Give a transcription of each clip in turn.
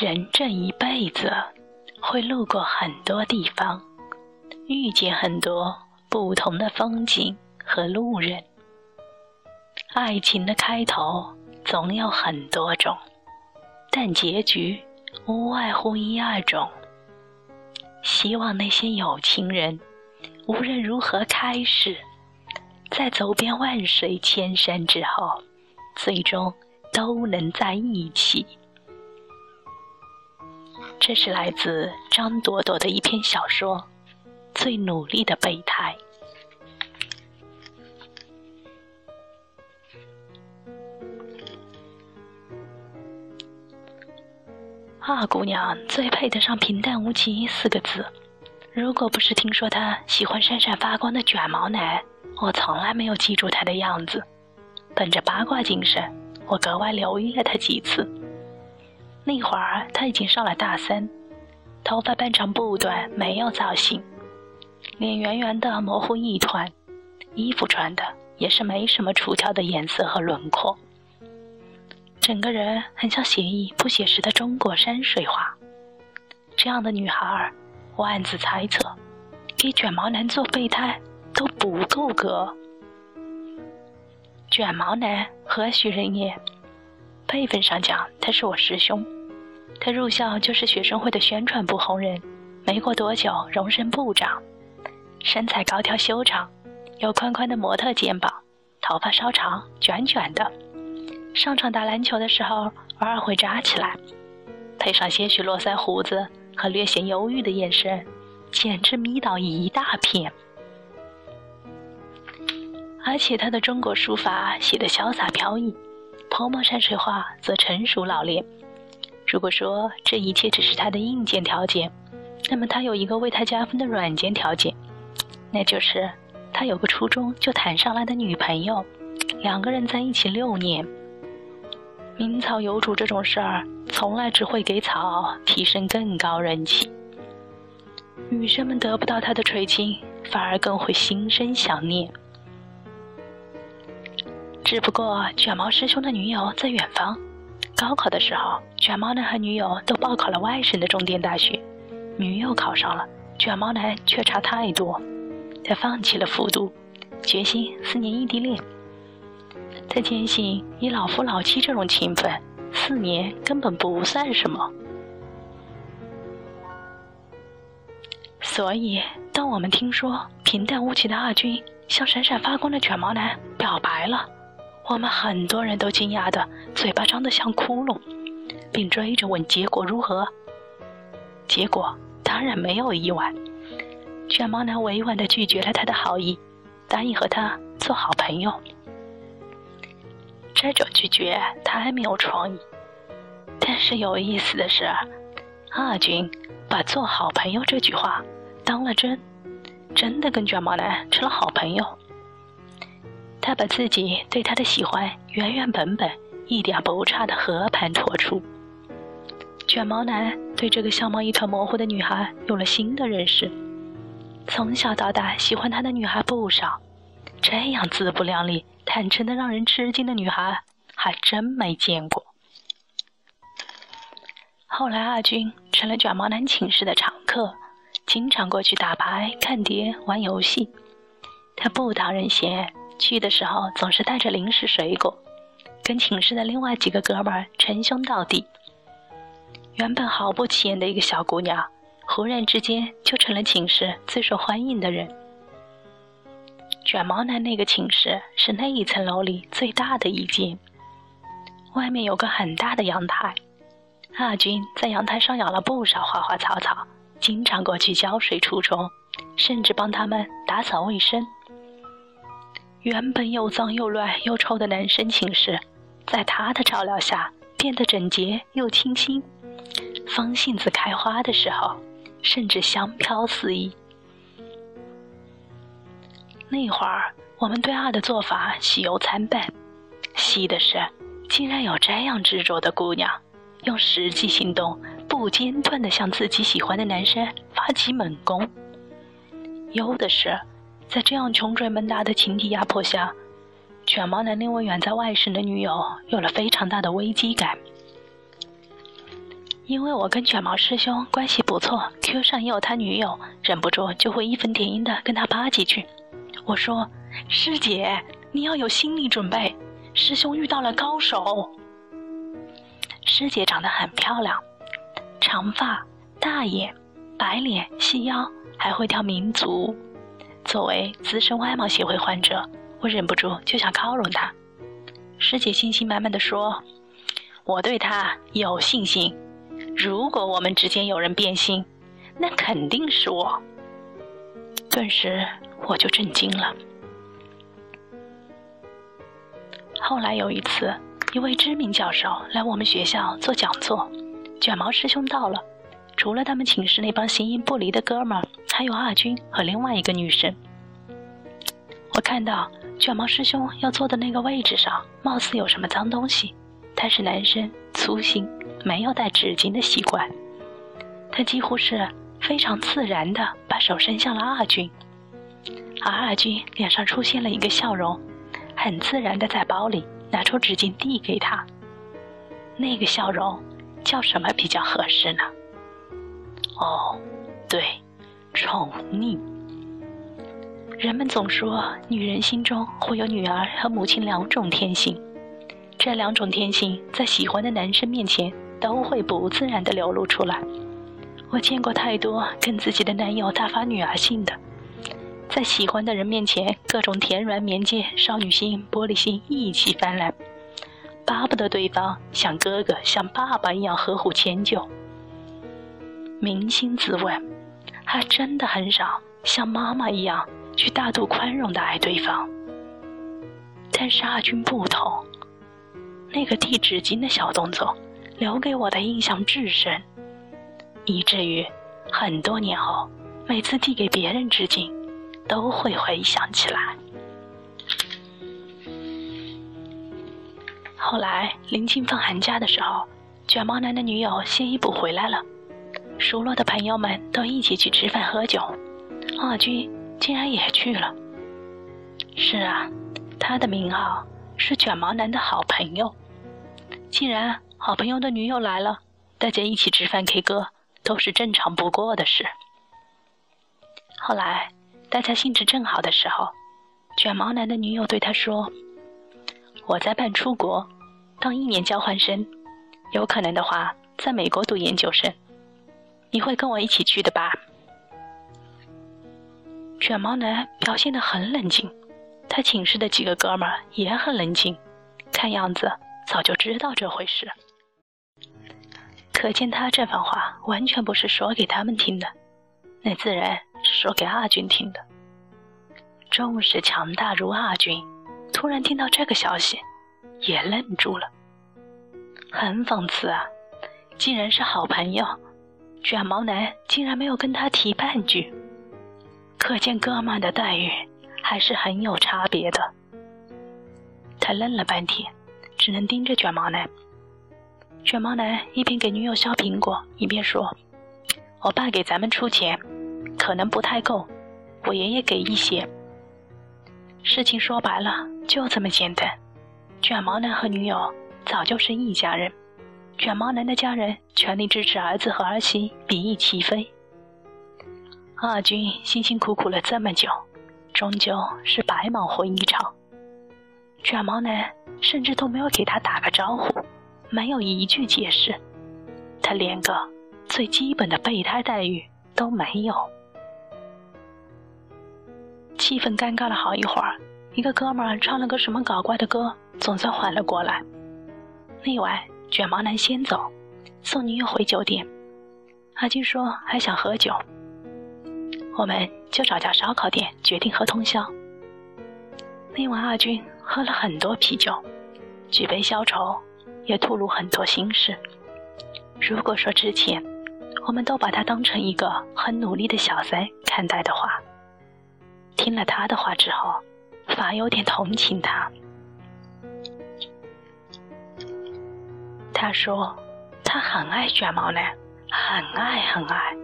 人这一辈子会路过很多地方，遇见很多不同的风景和路人。爱情的开头总有很多种，但结局无外乎一二种。希望那些有情人，无论如何开始，在走遍万水千山之后，最终都能在一起。这是来自张朵朵的一篇小说《最努力的备胎》。二姑娘最配得上“平淡无奇”四个字。如果不是听说她喜欢闪闪发光的卷毛男，我从来没有记住她的样子。本着八卦精神，我格外留意了她几次。那会儿他已经上了大三，头发半长不短，没有造型，脸圆圆的模糊一团，衣服穿的也是没什么出挑的颜色和轮廓，整个人很像写意不写实的中国山水画。这样的女孩，我暗自猜测，给卷毛男做备胎都不够格。卷毛男何许人也？辈分上讲，他是我师兄。他入校就是学生会的宣传部红人，没过多久荣升部长，身材高挑修长，有宽宽的模特肩膀，头发稍长卷卷的，上场打篮球的时候偶尔会扎起来，配上些许络腮胡子和略显忧郁的眼神，简直迷倒一大片。而且他的中国书法写得潇洒飘逸，泼墨山水画则成熟老练。如果说这一切只是他的硬件条件，那么他有一个为他加分的软件条件，那就是他有个初中就谈上来的女朋友，两个人在一起六年。名草有主这种事儿，从来只会给草提升更高人气。女生们得不到他的垂青，反而更会心生想念。只不过卷毛师兄的女友在远方。高考的时候，卷毛男和女友都报考了外省的重点大学，女友考上了，卷毛男却差太多，他放弃了复读，决心四年异地恋。他坚信以老夫老妻这种情分，四年根本不算什么。所以，当我们听说平淡无奇的二军向闪闪发光的卷毛男表白了。我们很多人都惊讶的嘴巴张得像窟窿，并追着问结果如何。结果当然没有意外，卷毛男委婉的拒绝了他的好意，答应和他做好朋友。这种拒绝太没有创意，但是有意思的是，二军把做好朋友这句话当了真，真的跟卷毛男成了好朋友。他把自己对她的喜欢原原本本、一点不差的和盘托出。卷毛男对这个相貌一团模糊的女孩有了新的认识。从小到大喜欢他的女孩不少，这样自不量力、坦诚的让人吃惊的女孩还真没见过。后来，阿军成了卷毛男寝室的常客，经常过去打牌、看碟、玩游戏。他不讨人嫌。去的时候总是带着零食水果，跟寝室的另外几个哥们儿称兄道弟。原本毫不起眼的一个小姑娘，忽然之间就成了寝室最受欢迎的人。卷毛男那个寝室是那一层楼里最大的一间，外面有个很大的阳台。阿军在阳台上养了不少花花草草，经常过去浇水除虫，甚至帮他们打扫卫生。原本又脏又乱又臭的男生寝室，在他的照料下变得整洁又清新。风信子开花的时候，甚至香飘四溢。那会儿，我们对二的做法喜忧参半，喜的是竟然有这样执着的姑娘，用实际行动不间断地向自己喜欢的男生发起猛攻；忧的是。在这样穷追猛打的情敌压迫下，卷毛男那位远在外省的女友有了非常大的危机感。因为我跟卷毛师兄关系不错，Q 上也有他女友，忍不住就会义愤填膺的跟他扒几句。我说：“师姐，你要有心理准备，师兄遇到了高手。”师姐长得很漂亮，长发、大眼、白脸、细腰，还会跳民族。作为资深外貌协会患者，我忍不住就想靠拢他。师姐信心满满的说：“我对她有信心。”如果我们之间有人变心，那肯定是我。顿时我就震惊了。后来有一次，一位知名教授来我们学校做讲座，卷毛师兄到了。除了他们寝室那帮形影不离的哥们儿，还有阿军和另外一个女生。我看到卷毛师兄要坐的那个位置上，貌似有什么脏东西。他是男生，粗心。没有带纸巾的习惯，他几乎是非常自然的把手伸向了阿军，而阿军脸上出现了一个笑容，很自然的在包里拿出纸巾递给他。那个笑容叫什么比较合适呢？哦，对，宠溺。人们总说女人心中会有女儿和母亲两种天性，这两种天性在喜欢的男生面前。都会不自然的流露出来。我见过太多跟自己的男友大发女儿性的，在喜欢的人面前，各种甜软绵贱、少女心、玻璃心一起泛滥，巴不得对方像哥哥、像爸爸一样呵护迁就。扪心自问，还真的很少像妈妈一样去大度宽容的爱对方。但是阿军不同，那个递纸巾的小动作。留给我的印象至深，以至于很多年后，每次递给别人纸巾，都会回想起来。后来临近放寒假的时候，卷毛男的女友先一补回来了，熟络的朋友们都一起去吃饭喝酒，二军竟然也去了。是啊，他的名号是卷毛男的好朋友，既然。好朋友的女友来了，大家一起吃饭 K 歌都是正常不过的事。后来大家兴致正好的时候，卷毛男的女友对他说：“我在办出国，当一年交换生，有可能的话在美国读研究生，你会跟我一起去的吧？”卷毛男表现得很冷静，他寝室的几个哥们儿也很冷静，看样子早就知道这回事。可见他这番话完全不是说给他们听的，那自然是说给阿军听的。重视强大如阿军，突然听到这个消息，也愣住了。很讽刺啊，竟然是好朋友，卷毛男竟然没有跟他提半句，可见哥们的待遇还是很有差别的。他愣了半天，只能盯着卷毛男。卷毛男一边给女友削苹果，一边说：“我爸给咱们出钱，可能不太够，我爷爷给一些。事情说白了就这么简单。卷毛男和女友早就是一家人，卷毛男的家人全力支持儿子和儿媳比翼齐飞。阿军辛辛苦苦了这么久，终究是白忙活一场。卷毛男甚至都没有给他打个招呼。”没有一句解释，他连个最基本的备胎待遇都没有。气氛尴尬了好一会儿，一个哥们儿唱了个什么搞怪的歌，总算缓了过来。那晚卷毛男先走，送女友回酒店。阿金说还想喝酒，我们就找家烧烤店，决定喝通宵。那晚阿军喝了很多啤酒，举杯消愁。也吐露很多心事。如果说之前我们都把他当成一个很努力的小三看待的话，听了他的话之后，反而有点同情他。他说他很爱卷毛男，很爱很爱，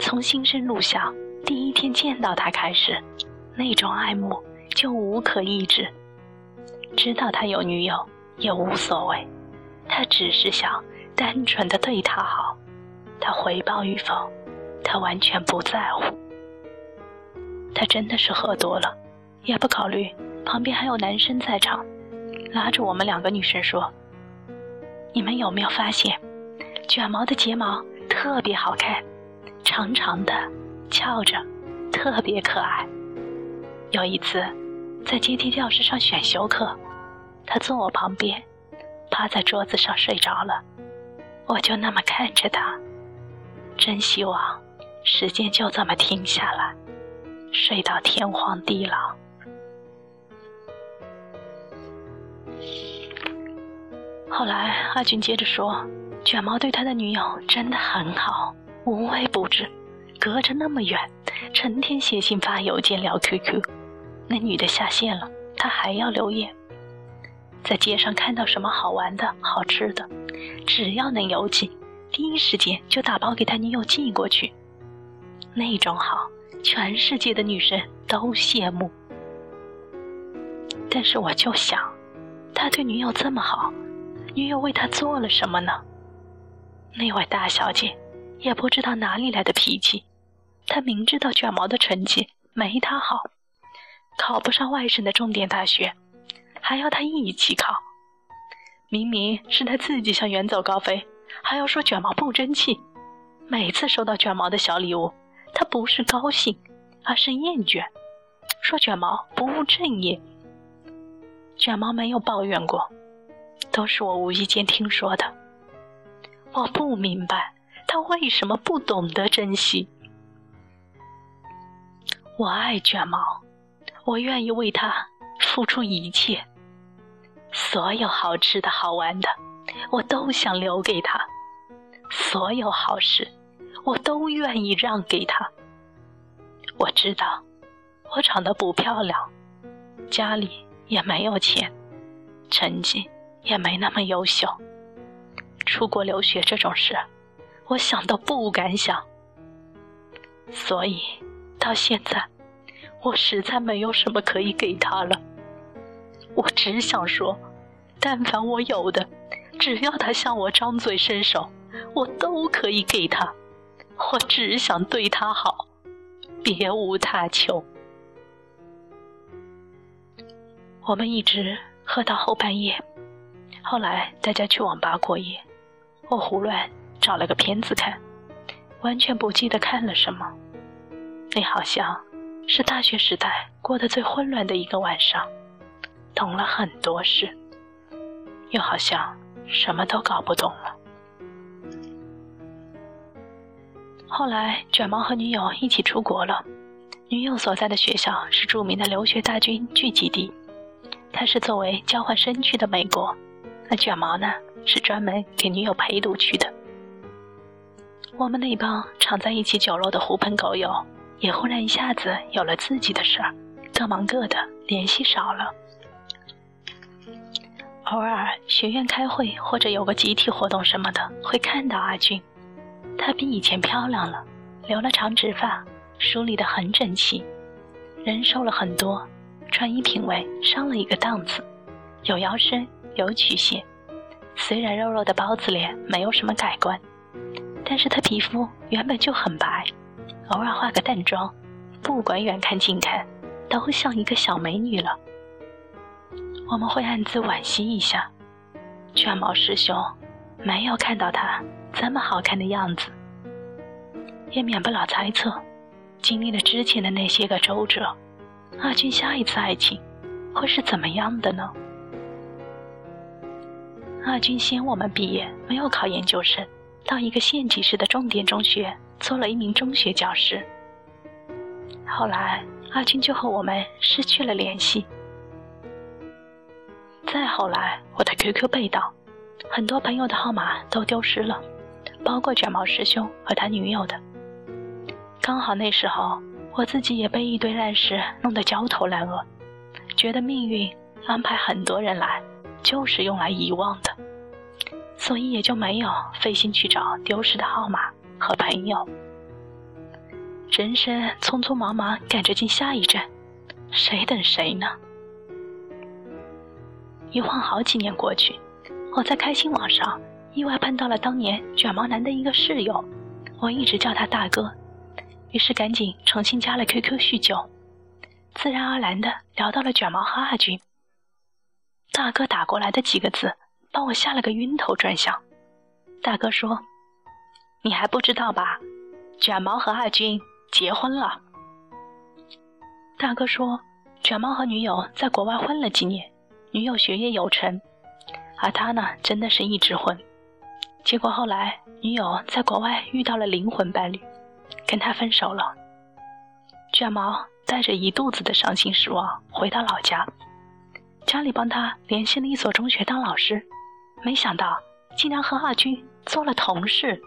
从新生入校第一天见到他开始，那种爱慕就无可抑制。知道他有女友也无所谓。他只是想单纯的对她好，他回报与否，他完全不在乎。他真的是喝多了，也不考虑旁边还有男生在场，拉着我们两个女生说：“你们有没有发现，卷毛的睫毛特别好看，长长的，翘着，特别可爱。”有一次，在阶梯教室上选修课，他坐我旁边，趴在桌子上睡着了，我就那么看着他，真希望时间就这么停下来，睡到天荒地老。后来阿俊接着说，卷毛对他的女友真的很好，无微不至，隔着那么远，成天写信发邮件聊 QQ。那女的下线了，他还要留言。在街上看到什么好玩的、好吃的，只要能邮寄，第一时间就打包给他女友寄过去。那种好，全世界的女生都羡慕。但是我就想，他对女友这么好，女友为他做了什么呢？那位大小姐也不知道哪里来的脾气，她明知道卷毛的成绩没他好。考不上外省的重点大学，还要他一起考。明明是他自己想远走高飞，还要说卷毛不争气。每次收到卷毛的小礼物，他不是高兴，而是厌倦，说卷毛不务正业。卷毛没有抱怨过，都是我无意间听说的。我不明白他为什么不懂得珍惜。我爱卷毛。我愿意为他付出一切，所有好吃的好玩的，我都想留给他；所有好事，我都愿意让给他。我知道，我长得不漂亮，家里也没有钱，成绩也没那么优秀，出国留学这种事，我想都不敢想。所以，到现在。我实在没有什么可以给他了，我只想说，但凡我有的，只要他向我张嘴伸手，我都可以给他。我只想对他好，别无他求。我们一直喝到后半夜，后来大家去网吧过夜，我胡乱找了个片子看，完全不记得看了什么，那好像。是大学时代过得最混乱的一个晚上，懂了很多事，又好像什么都搞不懂了。后来卷毛和女友一起出国了，女友所在的学校是著名的留学大军聚集地，他是作为交换生去的美国，那卷毛呢是专门给女友陪读去的。我们那帮常在一起酒肉的狐朋狗友。也忽然一下子有了自己的事儿，各忙各的，联系少了。偶尔学院开会或者有个集体活动什么的，会看到阿俊。她比以前漂亮了，留了长直发，梳理得很整齐，人瘦了很多，穿衣品味上了一个档次，有腰身，有曲线。虽然肉肉的包子脸没有什么改观，但是她皮肤原本就很白。偶尔化个淡妆，不管远看近看，都像一个小美女了。我们会暗自惋惜一下，卷毛师兄没有看到她这么好看的样子，也免不了猜测，经历了之前的那些个周折，阿俊下一次爱情会是怎么样的呢？阿军先我们毕业，没有考研究生，到一个县级市的重点中学。做了一名中学教师。后来，阿军就和我们失去了联系。再后来，我的 QQ 被盗，很多朋友的号码都丢失了，包括卷毛师兄和他女友的。刚好那时候，我自己也被一堆烂事弄得焦头烂额，觉得命运安排很多人来，就是用来遗忘的，所以也就没有费心去找丢失的号码。和朋友，人生匆匆忙忙赶着进下一站，谁等谁呢？一晃好几年过去，我在开心网上意外碰到了当年卷毛男的一个室友，我一直叫他大哥，于是赶紧重新加了 QQ 叙旧，自然而然的聊到了卷毛和阿军。大哥打过来的几个字，把我吓了个晕头转向。大哥说：“你还不知道吧？卷毛和阿军结婚了。”大哥说：“卷毛和女友在国外混了几年，女友学业有成，而他呢，真的是一直混。结果后来女友在国外遇到了灵魂伴侣，跟他分手了。卷毛带着一肚子的伤心失望回到老家，家里帮他联系了一所中学当老师，没想到竟然和阿军做了同事。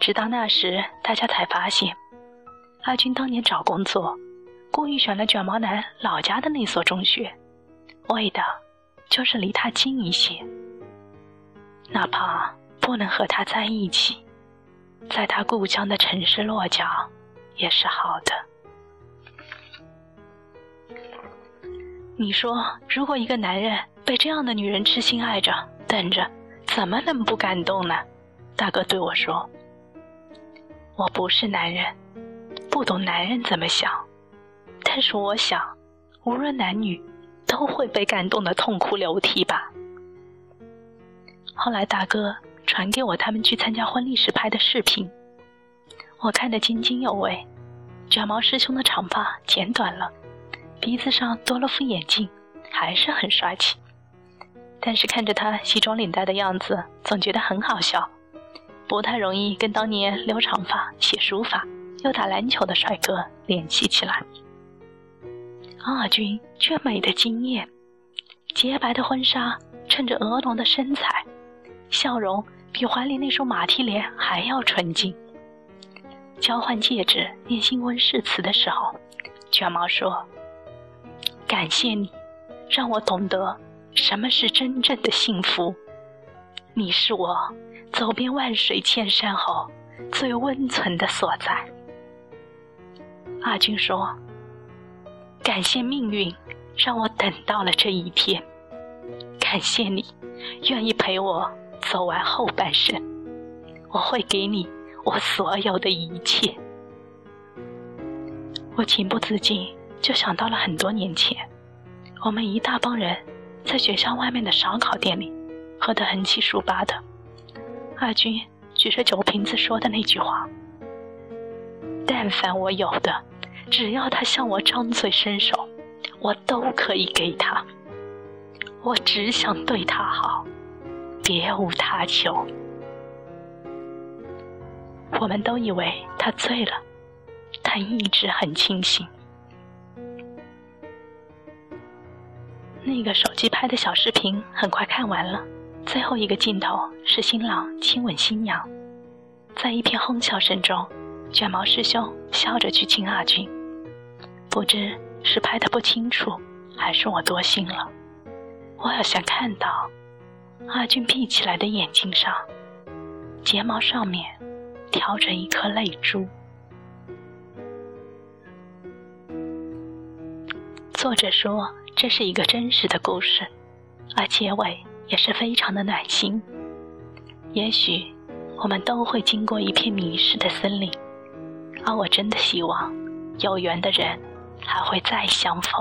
直到那时，大家才发现，阿军当年找工作。”故意选了卷毛男老家的那所中学，为的就是离他近一些，哪怕不能和他在一起，在他故乡的城市落脚也是好的。你说，如果一个男人被这样的女人痴心爱着、等着，怎么能不感动呢？大哥对我说：“我不是男人，不懂男人怎么想。”但是我想，无论男女，都会被感动的痛哭流涕吧。后来大哥传给我他们去参加婚礼时拍的视频，我看得津津有味。卷毛师兄的长发剪短了，鼻子上多了副眼镜，还是很帅气。但是看着他西装领带的样子，总觉得很好笑，不太容易跟当年留长发、写书法又打篮球的帅哥联系起来。阿军却美得惊艳，洁白的婚纱衬着婀娜的身材，笑容比怀里那束马蹄莲还要纯净。交换戒指、念新婚誓词的时候，卷毛说：“感谢你，让我懂得什么是真正的幸福。你是我走遍万水千山后最温存的所在。”阿军说。感谢命运，让我等到了这一天。感谢你，愿意陪我走完后半生。我会给你我所有的一切。我情不自禁就想到了很多年前，我们一大帮人在学校外面的烧烤店里喝得横七竖八的。阿军举着酒瓶子说的那句话：“但凡我有的。”只要他向我张嘴伸手，我都可以给他。我只想对他好，别无他求。我们都以为他醉了，他一直很清醒。那个手机拍的小视频很快看完了，最后一个镜头是新郎亲吻新娘，在一片哄笑声中。卷毛师兄笑着去亲阿军，不知是拍的不清楚，还是我多心了。我好像看到阿军闭起来的眼睛上，睫毛上面挑着一颗泪珠。作者说这是一个真实的故事，而结尾也是非常的暖心。也许我们都会经过一片迷失的森林。而我真的希望，有缘的人还会再相逢。